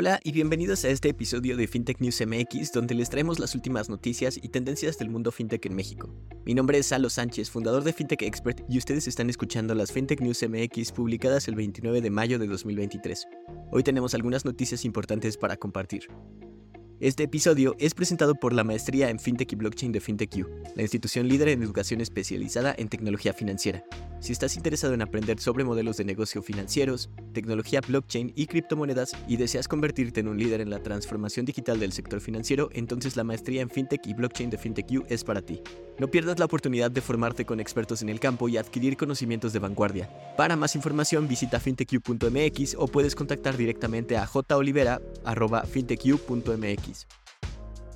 Hola y bienvenidos a este episodio de FinTech News MX, donde les traemos las últimas noticias y tendencias del mundo FinTech en México. Mi nombre es Salo Sánchez, fundador de FinTech Expert, y ustedes están escuchando las FinTech News MX publicadas el 29 de mayo de 2023. Hoy tenemos algunas noticias importantes para compartir. Este episodio es presentado por la maestría en FinTech y Blockchain de FinTechU, la institución líder en educación especializada en tecnología financiera. Si estás interesado en aprender sobre modelos de negocio financieros, tecnología blockchain y criptomonedas y deseas convertirte en un líder en la transformación digital del sector financiero, entonces la maestría en FinTech y Blockchain de FinTechU es para ti. No pierdas la oportunidad de formarte con expertos en el campo y adquirir conocimientos de vanguardia. Para más información visita fintechu.mx o puedes contactar directamente a jolivera.fintechu.mx.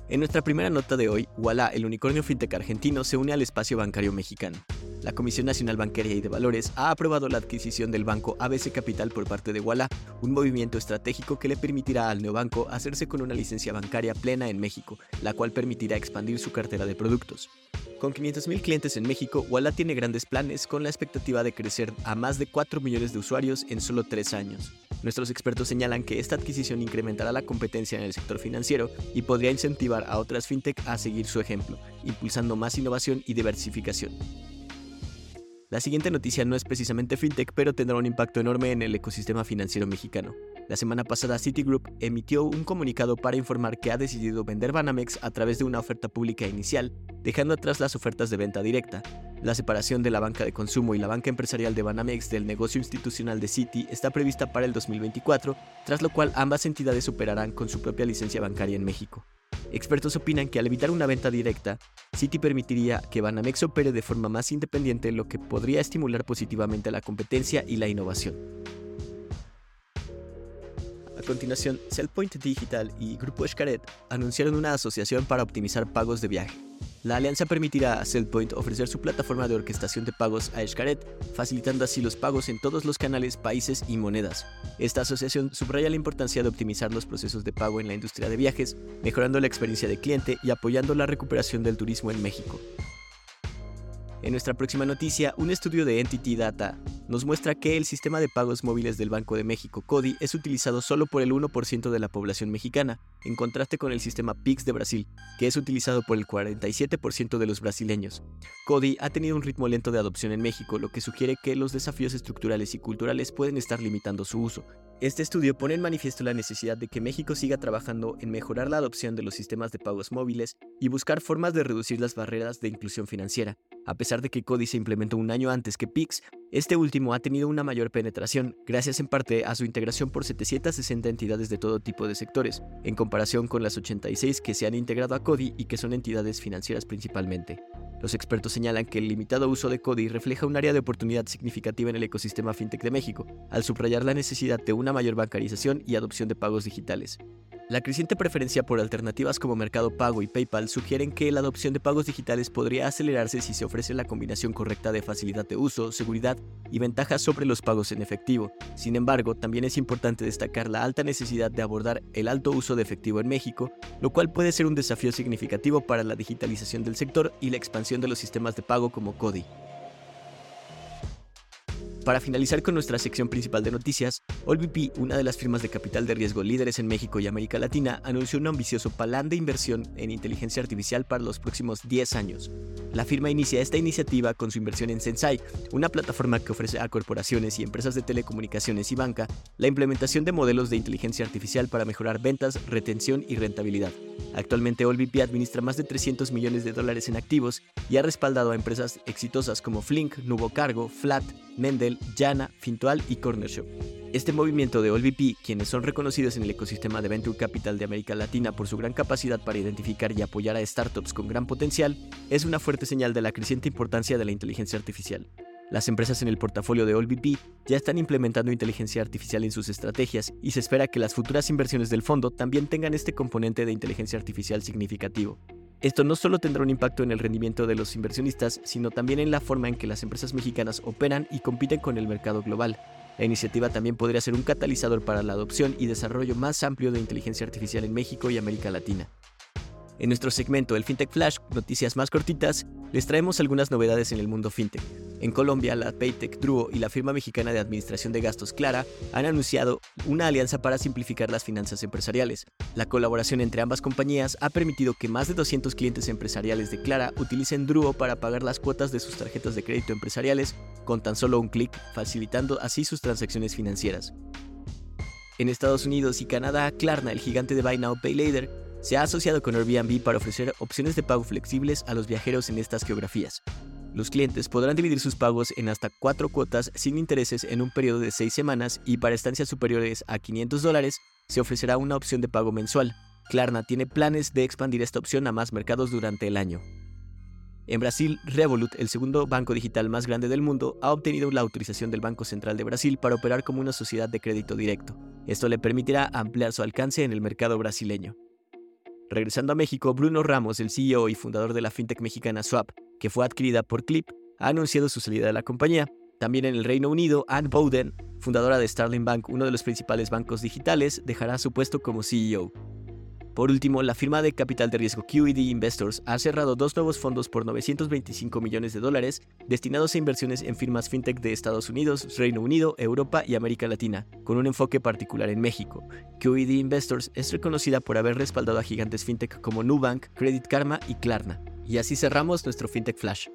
En nuestra primera nota de hoy, Walla, el unicornio fintech argentino, se une al espacio bancario mexicano la Comisión Nacional Bancaria y de Valores ha aprobado la adquisición del banco ABC Capital por parte de Walla, un movimiento estratégico que le permitirá al neobanco hacerse con una licencia bancaria plena en México, la cual permitirá expandir su cartera de productos. Con 500.000 clientes en México, Walla tiene grandes planes con la expectativa de crecer a más de 4 millones de usuarios en solo 3 años. Nuestros expertos señalan que esta adquisición incrementará la competencia en el sector financiero y podría incentivar a otras fintech a seguir su ejemplo, impulsando más innovación y diversificación. La siguiente noticia no es precisamente fintech, pero tendrá un impacto enorme en el ecosistema financiero mexicano. La semana pasada Citigroup emitió un comunicado para informar que ha decidido vender Banamex a través de una oferta pública inicial, dejando atrás las ofertas de venta directa. La separación de la banca de consumo y la banca empresarial de Banamex del negocio institucional de Citi está prevista para el 2024, tras lo cual ambas entidades operarán con su propia licencia bancaria en México. Expertos opinan que al evitar una venta directa, Citi permitiría que Banamex opere de forma más independiente, lo que podría estimular positivamente la competencia y la innovación. A continuación, Cellpoint Digital y Grupo Escaret anunciaron una asociación para optimizar pagos de viaje. La alianza permitirá a Cellpoint ofrecer su plataforma de orquestación de pagos a Escaret, facilitando así los pagos en todos los canales, países y monedas. Esta asociación subraya la importancia de optimizar los procesos de pago en la industria de viajes, mejorando la experiencia de cliente y apoyando la recuperación del turismo en México. En nuestra próxima noticia, un estudio de Entity Data nos muestra que el sistema de pagos móviles del Banco de México, CODI, es utilizado solo por el 1% de la población mexicana, en contraste con el sistema PIX de Brasil, que es utilizado por el 47% de los brasileños. CODI ha tenido un ritmo lento de adopción en México, lo que sugiere que los desafíos estructurales y culturales pueden estar limitando su uso. Este estudio pone en manifiesto la necesidad de que México siga trabajando en mejorar la adopción de los sistemas de pagos móviles y buscar formas de reducir las barreras de inclusión financiera. A pesar de que CODI se implementó un año antes que PIX, este último ha tenido una mayor penetración, gracias en parte a su integración por 760 entidades de todo tipo de sectores, en comparación con las 86 que se han integrado a CODI y que son entidades financieras principalmente. Los expertos señalan que el limitado uso de CODI refleja un área de oportunidad significativa en el ecosistema fintech de México, al subrayar la necesidad de una mayor bancarización y adopción de pagos digitales. La creciente preferencia por alternativas como Mercado Pago y PayPal sugieren que la adopción de pagos digitales podría acelerarse si se ofrece la combinación correcta de facilidad de uso, seguridad y ventajas sobre los pagos en efectivo. Sin embargo, también es importante destacar la alta necesidad de abordar el alto uso de efectivo en México, lo cual puede ser un desafío significativo para la digitalización del sector y la expansión de los sistemas de pago como CODI. Para finalizar con nuestra sección principal de noticias, OLVP, una de las firmas de capital de riesgo líderes en México y América Latina, anunció un ambicioso plan de inversión en inteligencia artificial para los próximos 10 años. La firma inicia esta iniciativa con su inversión en Sensai, una plataforma que ofrece a corporaciones y empresas de telecomunicaciones y banca la implementación de modelos de inteligencia artificial para mejorar ventas, retención y rentabilidad. Actualmente OLVP administra más de 300 millones de dólares en activos y ha respaldado a empresas exitosas como Flink, Nubo Cargo, Flat, Mendel, Jana, Fintual y Corner Shop. Este movimiento de OLVP, quienes son reconocidos en el ecosistema de Venture Capital de América Latina por su gran capacidad para identificar y apoyar a startups con gran potencial, es una fuerte señal de la creciente importancia de la inteligencia artificial. Las empresas en el portafolio de OLVP ya están implementando inteligencia artificial en sus estrategias y se espera que las futuras inversiones del fondo también tengan este componente de inteligencia artificial significativo. Esto no solo tendrá un impacto en el rendimiento de los inversionistas, sino también en la forma en que las empresas mexicanas operan y compiten con el mercado global. La iniciativa también podría ser un catalizador para la adopción y desarrollo más amplio de inteligencia artificial en México y América Latina. En nuestro segmento El FinTech Flash, noticias más cortitas, les traemos algunas novedades en el mundo fintech. En Colombia, la Paytech Druo y la firma mexicana de administración de gastos Clara han anunciado una alianza para simplificar las finanzas empresariales. La colaboración entre ambas compañías ha permitido que más de 200 clientes empresariales de Clara utilicen Druo para pagar las cuotas de sus tarjetas de crédito empresariales con tan solo un clic, facilitando así sus transacciones financieras. En Estados Unidos y Canadá, Klarna, el gigante de Buy Now Pay Later, se ha asociado con Airbnb para ofrecer opciones de pago flexibles a los viajeros en estas geografías. Los clientes podrán dividir sus pagos en hasta cuatro cuotas sin intereses en un periodo de seis semanas y para estancias superiores a 500 dólares se ofrecerá una opción de pago mensual. Klarna tiene planes de expandir esta opción a más mercados durante el año. En Brasil, Revolut, el segundo banco digital más grande del mundo, ha obtenido la autorización del Banco Central de Brasil para operar como una sociedad de crédito directo. Esto le permitirá ampliar su alcance en el mercado brasileño. Regresando a México, Bruno Ramos, el CEO y fundador de la fintech mexicana Swap, que fue adquirida por Clip, ha anunciado su salida de la compañía. También en el Reino Unido, Anne Bowden, fundadora de Starling Bank, uno de los principales bancos digitales, dejará su puesto como CEO. Por último, la firma de capital de riesgo QED Investors ha cerrado dos nuevos fondos por 925 millones de dólares destinados a inversiones en firmas fintech de Estados Unidos, Reino Unido, Europa y América Latina, con un enfoque particular en México. QED Investors es reconocida por haber respaldado a gigantes fintech como Nubank, Credit Karma y Klarna. Y así cerramos nuestro FinTech Flash.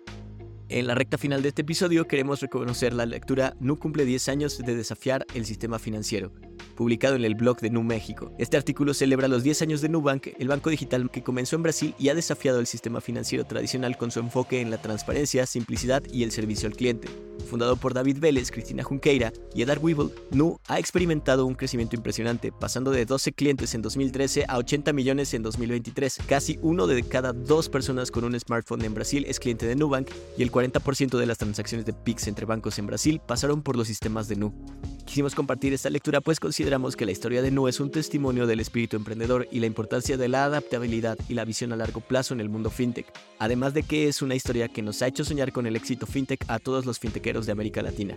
En la recta final de este episodio queremos reconocer la lectura Nu cumple 10 años de desafiar el sistema financiero, publicado en el blog de Nu México. Este artículo celebra los 10 años de Nubank, el banco digital que comenzó en Brasil y ha desafiado el sistema financiero tradicional con su enfoque en la transparencia, simplicidad y el servicio al cliente. Fundado por David Vélez, Cristina Junqueira y Edar Weevil, Nu ha experimentado un crecimiento impresionante, pasando de 12 clientes en 2013 a 80 millones en 2023. Casi uno de cada dos personas con un smartphone en Brasil es cliente de Nubank y el 40% de las transacciones de PIX entre bancos en Brasil pasaron por los sistemas de Nu. Quisimos compartir esta lectura pues consideramos que la historia de Nu es un testimonio del espíritu emprendedor y la importancia de la adaptabilidad y la visión a largo plazo en el mundo fintech, además de que es una historia que nos ha hecho soñar con el éxito fintech a todos los fintecheros de América Latina.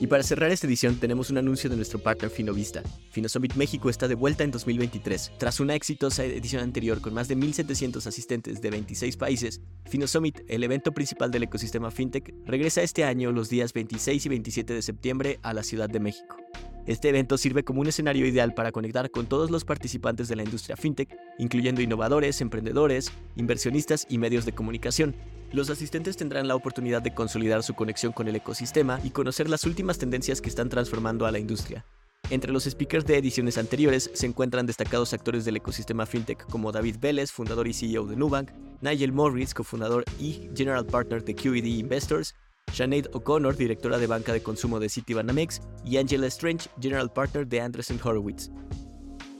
Y para cerrar esta edición tenemos un anuncio de nuestro partner Finovista. FinoSummit México está de vuelta en 2023. Tras una exitosa edición anterior con más de 1.700 asistentes de 26 países, FinoSummit, el evento principal del ecosistema FinTech, regresa este año los días 26 y 27 de septiembre a la Ciudad de México. Este evento sirve como un escenario ideal para conectar con todos los participantes de la industria fintech, incluyendo innovadores, emprendedores, inversionistas y medios de comunicación, los asistentes tendrán la oportunidad de consolidar su conexión con el ecosistema y conocer las últimas tendencias que están transformando a la industria. Entre los speakers de ediciones anteriores se encuentran destacados actores del ecosistema fintech como David Vélez, fundador y CEO de Nubank, Nigel Morris, cofundador y general partner de QED Investors, Sinead O'Connor, directora de banca de consumo de Citibanamex, y Angela Strange, general partner de Andreessen Horowitz.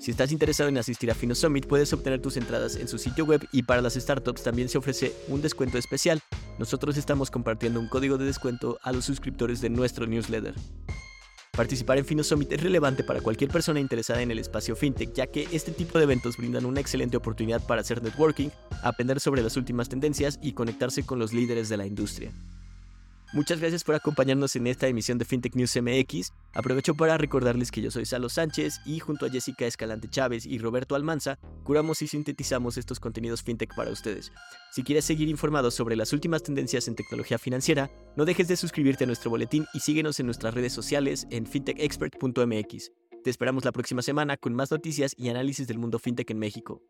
Si estás interesado en asistir a Fino Summit, puedes obtener tus entradas en su sitio web y para las startups también se ofrece un descuento especial. Nosotros estamos compartiendo un código de descuento a los suscriptores de nuestro newsletter. Participar en Fino Summit es relevante para cualquier persona interesada en el espacio fintech, ya que este tipo de eventos brindan una excelente oportunidad para hacer networking, aprender sobre las últimas tendencias y conectarse con los líderes de la industria. Muchas gracias por acompañarnos en esta emisión de FinTech News MX. Aprovecho para recordarles que yo soy Salo Sánchez y junto a Jessica Escalante Chávez y Roberto Almanza, curamos y sintetizamos estos contenidos FinTech para ustedes. Si quieres seguir informado sobre las últimas tendencias en tecnología financiera, no dejes de suscribirte a nuestro boletín y síguenos en nuestras redes sociales en fintechexpert.mx. Te esperamos la próxima semana con más noticias y análisis del mundo FinTech en México.